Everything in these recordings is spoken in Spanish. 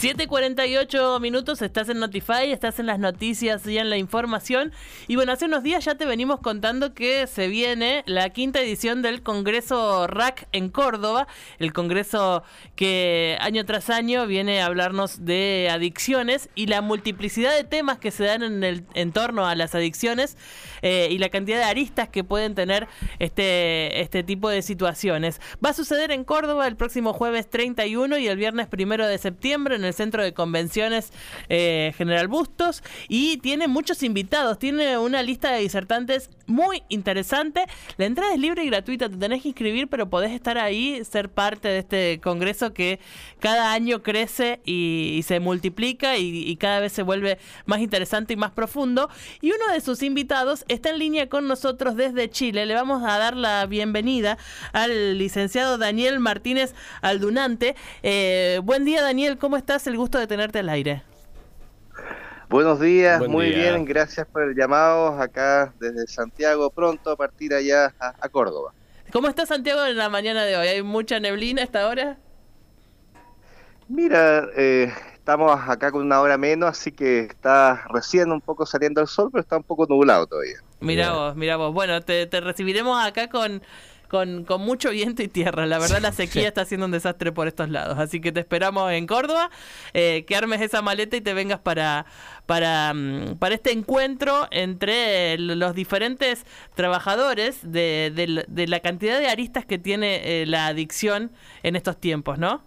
7.48 minutos, estás en Notify, estás en las noticias y en la información. Y bueno, hace unos días ya te venimos contando que se viene la quinta edición del Congreso RAC en Córdoba, el Congreso que año tras año viene a hablarnos de adicciones y la multiplicidad de temas que se dan en el entorno a las adicciones eh, y la cantidad de aristas que pueden tener este, este tipo de situaciones. Va a suceder en Córdoba el próximo jueves 31 y el viernes primero de septiembre en Centro de Convenciones eh, General Bustos y tiene muchos invitados, tiene una lista de disertantes muy interesante. La entrada es libre y gratuita, te tenés que inscribir, pero podés estar ahí, ser parte de este congreso que cada año crece y, se multiplica y, cada vez se vuelve más interesante y más profundo. Y uno de sus invitados está en línea con nosotros desde Chile. Le vamos a dar la bienvenida al licenciado Daniel Martínez Aldunante. Eh, buen día, Daniel, ¿cómo estás? El gusto de tenerte al aire. Buenos días, muy bien, gracias por el llamado acá desde Santiago, pronto a partir allá a, Córdoba. ¿Cómo está Santiago en la mañana de hoy? ¿Hay mucha neblina hasta ahora? Mira, eh, estamos acá con una hora menos, así que está recién un poco saliendo el sol, pero está un poco nublado todavía. Mira vos, mira vos. Bueno, te recibiremos acá con con, con mucho viento y tierra. La verdad la sequía está haciendo un desastre por estos lados. Así que te esperamos en Córdoba, eh, que armes esa maleta y te vengas para, para, mm, para este encuentro entre los diferentes trabajadores de, de, la cantidad de aristas que tiene eh, la adicción en estos tiempos, ¿no?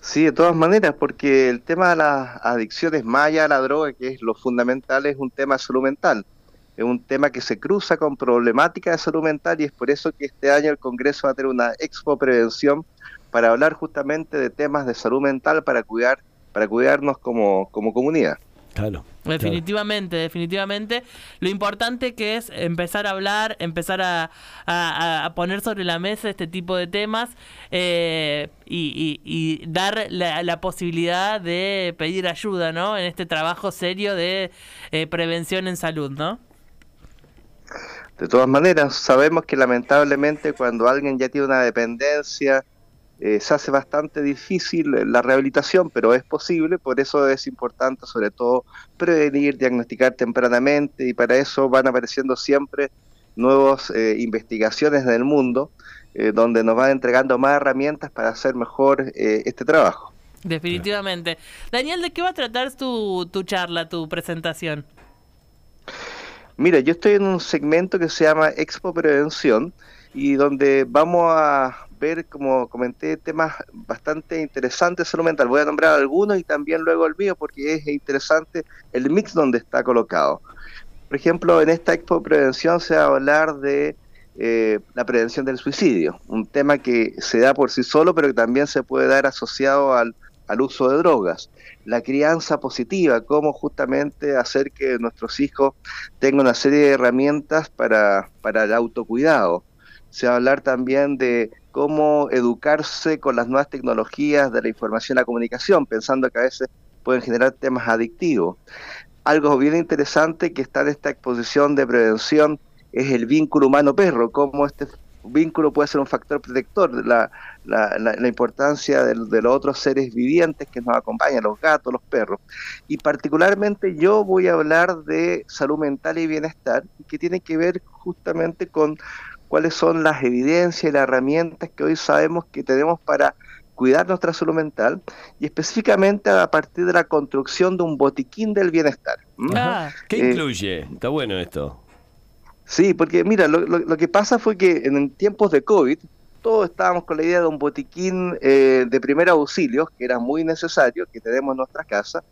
Sí, de todas maneras, porque el tema de las adicciones más allá la droga, que es lo fundamental, es un tema de salud mental es un tema que se cruza con problemática de salud mental y es por eso que este año el Congreso va a tener una expo prevención para hablar justamente de temas de salud mental para cuidar para cuidarnos como, como comunidad. Claro. Definitivamente, definitivamente. Lo importante que es empezar a hablar, empezar a, a, poner sobre la mesa este tipo de temas eh, y, dar la, posibilidad de pedir ayuda, ¿no? En este trabajo serio de eh, prevención en salud, ¿no? De todas maneras, sabemos que lamentablemente cuando alguien ya tiene una dependencia, eh, se hace bastante difícil la rehabilitación, pero es posible, por eso es importante sobre todo prevenir, diagnosticar tempranamente y para eso van apareciendo siempre nuevas eh, investigaciones en el mundo eh, donde nos van entregando más herramientas para hacer mejor este trabajo. Definitivamente. Daniel, ¿de qué va a tratar tu, tu charla, tu presentación? Mira, yo estoy en un segmento que se llama Expo Prevención y donde vamos a ver, como comenté, temas bastante interesantes de salud mental. Voy a nombrar algunos y también luego el mío porque es interesante el mix donde está colocado. Por ejemplo, en esta Expo Prevención se va a hablar de eh, la prevención del suicidio, un tema que se da por sí solo, pero que también se puede dar asociado al al uso de drogas, la crianza positiva, cómo justamente hacer que nuestros hijos tengan una serie de herramientas para, para el autocuidado. Se va a hablar también de cómo educarse con las nuevas tecnologías de la información y la comunicación, pensando que a veces pueden generar temas adictivos. Algo bien interesante que está en esta exposición de prevención es el vínculo humano-perro, cómo este vínculo puede ser un factor protector, la, la, la, importancia de, de, los otros seres vivientes que nos acompañan, los gatos, los perros. Y particularmente yo voy a hablar de salud mental y bienestar, que tiene que ver justamente con cuáles son las evidencias y las herramientas que hoy sabemos que tenemos para cuidar nuestra salud mental y específicamente a partir de la construcción de un botiquín del bienestar. Ah, ¿Qué eh, incluye? Está bueno esto. Sí, porque mira, lo, lo, que pasa fue que en tiempos de COVID todos estábamos con la idea de un botiquín eh, de primer auxilio, que era muy necesario, que tenemos en nuestra casa.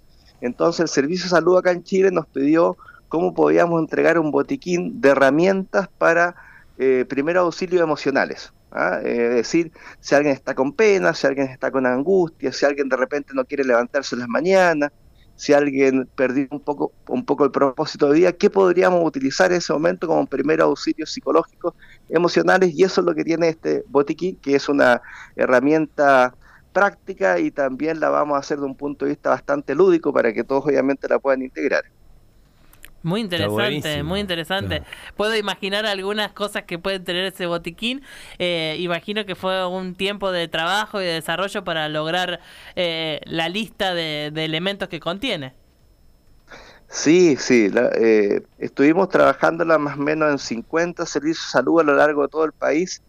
Entonces el Servicio de Salud acá en Chile nos pidió cómo podíamos entregar un botiquín de herramientas para eh, primer auxilio emocionales. ¿ah? Es decir, si alguien está con pena, si alguien está con angustia, si alguien de repente no quiere levantarse en las mañanas, si alguien perdió un poco, un poco el propósito de vida, ¿qué podríamos utilizar en ese momento como primer auxilio psicológico, emocionales? Y eso es lo que tiene este botiquín, que es una herramienta práctica y también la vamos a hacer de un punto de vista bastante lúdico para que todos obviamente la puedan integrar. Muy interesante, muy interesante. Puedo imaginar algunas cosas que pueden tener ese botiquín. Eh, imagino que fue un tiempo de trabajo y de desarrollo para lograr eh, la lista de, elementos que contiene. Sí, sí. Eh, estuvimos trabajando más o menos en 50 servicios de salud a lo largo de todo el país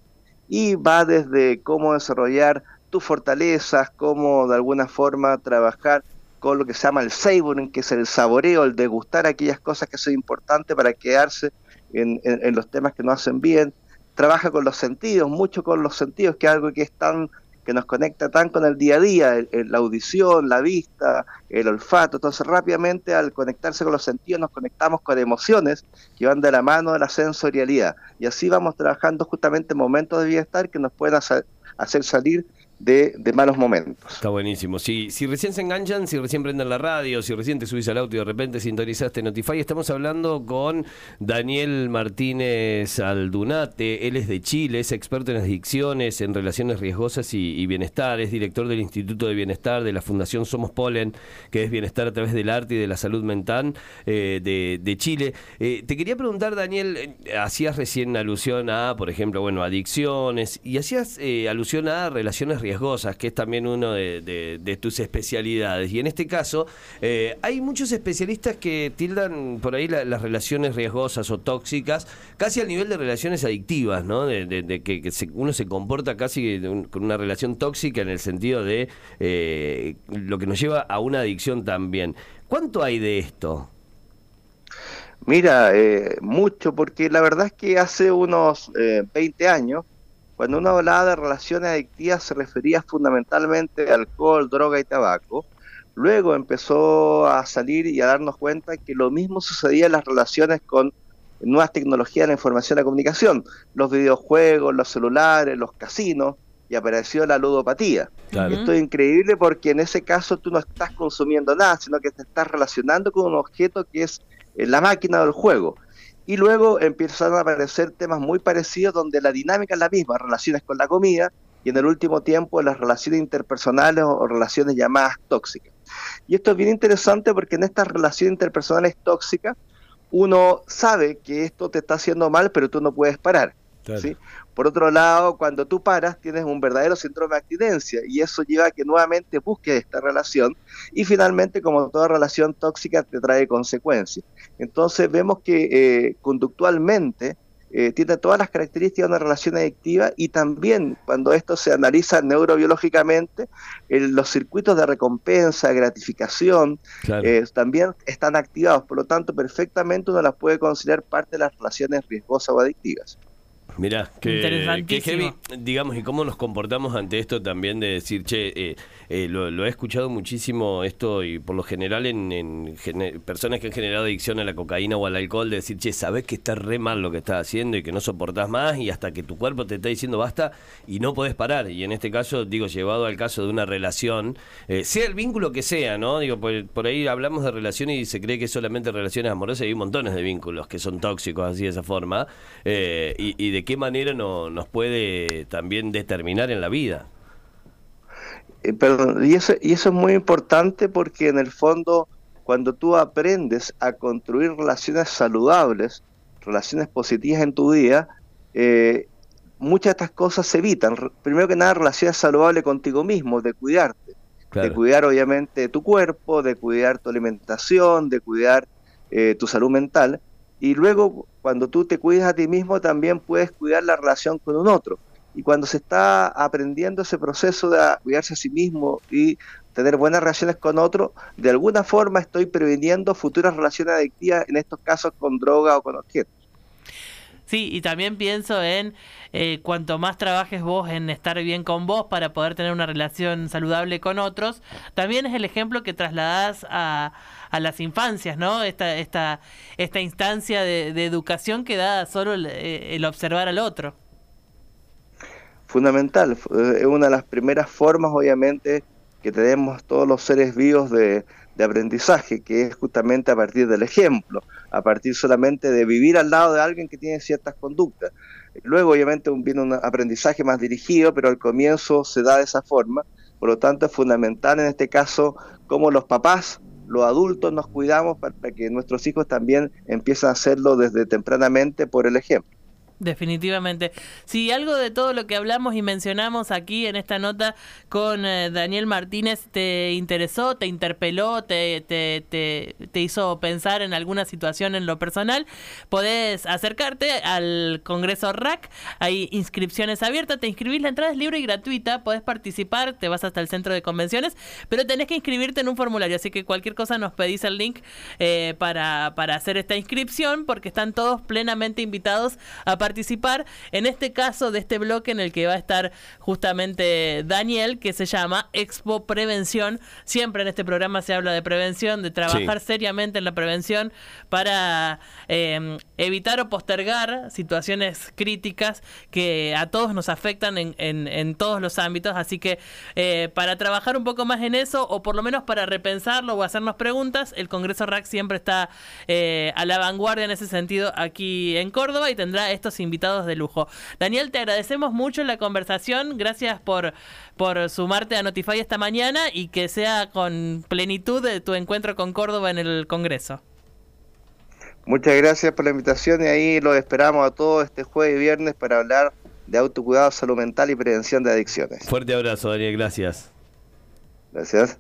y va desde cómo desarrollar tus fortalezas, cómo de alguna forma trabajar con lo que se llama el savoring, que es el saboreo, el degustar aquellas cosas que son importantes para quedarse en, los temas que nos hacen bien. Trabaja con los sentidos, mucho con los sentidos, que es algo que es tan que nos conecta tan con el día a día, la audición, la vista, el olfato. Entonces, rápidamente al conectarse con los sentidos, nos conectamos con emociones que van de la mano de la sensorialidad. Y así vamos trabajando justamente momentos de bienestar que nos pueden hacer salir de, malos momentos. Está buenísimo. Si, recién se enganchan, si recién prenden la radio, si recién te subís al auto y de repente sintonizaste Notify, estamos hablando con Daniel Martínez Aldunate. Él es de Chile, es experto en adicciones, en relaciones riesgosas y, bienestar. Es director del Instituto de Bienestar de la Fundación Somos Polen, que es bienestar a través del arte y de la salud mental eh, de, Chile. Eh, te quería preguntar, Daniel, eh, hacías recién alusión a, por ejemplo, bueno, adicciones y hacías alusión a relaciones riesgosas que es también una de, tus especialidades. Y en este caso, eh, hay muchos especialistas que tildan por ahí las relaciones riesgosas o tóxicas casi al nivel de relaciones adictivas, ¿no? De, que, uno se comporta casi con una relación tóxica en el sentido de eh, lo que nos lleva a una adicción también. ¿Cuánto hay de esto? Mira, eh, mucho, porque la verdad es que hace unos 20 años cuando uno hablaba de relaciones adictivas se refería fundamentalmente a alcohol, droga y tabaco. Luego empezó a salir y a darnos cuenta que lo mismo sucedía en las relaciones con nuevas tecnologías de la información y la comunicación, los videojuegos, los celulares, los casinos, y apareció la ludopatía. Esto es increíble porque en ese caso tú no estás consumiendo nada, sino que te estás relacionando con un objeto que es eh, la máquina del juego. Y luego empiezan a aparecer temas muy parecidos donde la dinámica es la misma, relaciones con la comida y en el último tiempo las relaciones interpersonales o relaciones llamadas tóxicas. Y esto es bien interesante porque en estas relaciones interpersonales tóxicas uno sabe que esto te está haciendo mal, pero tú no puedes parar. ¿sí? Por otro lado, cuando tú paras, tienes un verdadero síndrome de abstinencia y eso lleva a que nuevamente busques esta relación y finalmente, como toda relación tóxica, te trae consecuencias. Entonces vemos que eh, conductualmente eh, tiene todas las características de una relación adictiva y también cuando esto se analiza neurobiológicamente, los circuitos de recompensa, gratificación, eh, también están activados. Por lo tanto, perfectamente uno las puede considerar parte de las relaciones riesgosas o adictivas. Mirá, que, que heavy, digamos, y cómo nos comportamos ante esto también de decir, che, eh, eh, lo, he escuchado muchísimo esto y por lo general en, personas que han generado adicción a la cocaína o al alcohol, de decir, che, sabes que está re mal lo que estás haciendo y que no soportás más y hasta que tu cuerpo te está diciendo basta y no podés parar. Y en este caso, digo, llevado al caso de una relación, eh, sea el vínculo que sea, ¿no? Digo, por, por ahí hablamos de relaciones y se cree que solamente relaciones amorosas y hay montones de vínculos que son tóxicos así de esa forma y, y de qué manera no, nos puede también determinar en la vida. Eh, y eso, y eso es muy importante porque en el fondo cuando tú aprendes a construir relaciones saludables, relaciones positivas en tu día, eh, muchas de estas cosas se evitan. Primero que nada, relaciones saludables contigo mismo, de cuidarte, de cuidar obviamente tu cuerpo, de cuidar tu alimentación, de cuidar eh, tu salud mental. Y luego, cuando tú te cuidas a ti mismo, también puedes cuidar la relación con un otro. Y cuando se está aprendiendo ese proceso de cuidarse a sí mismo y tener buenas relaciones con otro, de alguna forma estoy previniendo futuras relaciones adictivas, en estos casos con droga o con objetos. Sí, y también pienso en eh, cuanto más trabajes vos en estar bien con vos para poder tener una relación saludable con otros, también es el ejemplo que trasladás a, a las infancias, ¿no? Esta, esta, esta instancia de, educación que da solo eh, el, observar al otro. Fundamental, eh, es una de las primeras formas, obviamente, que tenemos todos los seres vivos de, aprendizaje, que es justamente a partir del ejemplo, a partir solamente de vivir al lado de alguien que tiene ciertas conductas. Luego, obviamente, viene un aprendizaje más dirigido, pero al comienzo se da de esa forma. Por lo tanto, es fundamental en este caso cómo los papás los adultos nos cuidamos para, que nuestros hijos también empiecen a hacerlo desde tempranamente por el ejemplo. Definitivamente. Si algo de todo lo que hablamos y mencionamos aquí en esta nota con eh, Daniel Martínez te interesó, te interpeló, te, te, te, hizo pensar en alguna situación en lo personal, podés acercarte al Congreso RAC. Hay inscripciones abiertas, te inscribís, la entrada es libre y gratuita, podés participar, te vas hasta el centro de convenciones, pero tenés que inscribirte en un formulario, así que cualquier cosa nos pedís el link eh, para, para hacer esta inscripción, porque están todos plenamente invitados a participar en este caso de este bloque en el que va a estar justamente Daniel, que se llama Expo Prevención. Siempre en este programa se habla de prevención, de trabajar seriamente en la prevención para em, evitar o postergar situaciones críticas que a todos nos afectan en, en, todos los ámbitos. Así que eh, para trabajar un poco más en eso, o por lo menos para repensarlo o hacernos preguntas, el Congreso RAC siempre está eh, a la vanguardia en ese sentido aquí en Córdoba y tendrá estos invitados de lujo. Daniel, te agradecemos mucho la conversación. Gracias por, por sumarte a Notify esta mañana y que sea con plenitud de tu encuentro con Córdoba en el Congreso. Muchas gracias por la invitación y ahí los esperamos a todos este jueves y viernes para hablar de autocuidado, salud mental y prevención de adicciones. Fuerte abrazo, Daniel. Gracias. Gracias.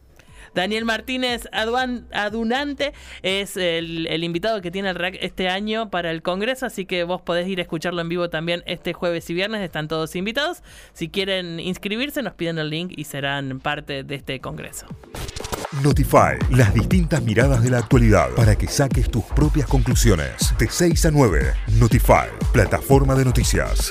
Daniel Martínez Adunante es el, invitado que tiene el RAC este año para el Congreso, así que vos podés ir a escucharlo en vivo también este jueves y viernes, están todos invitados. Si quieren inscribirse, nos piden el link y serán parte de este Congreso. Notify, las distintas miradas de la actualidad para que saques tus propias conclusiones. De 6 a 9, Notify, plataforma de noticias.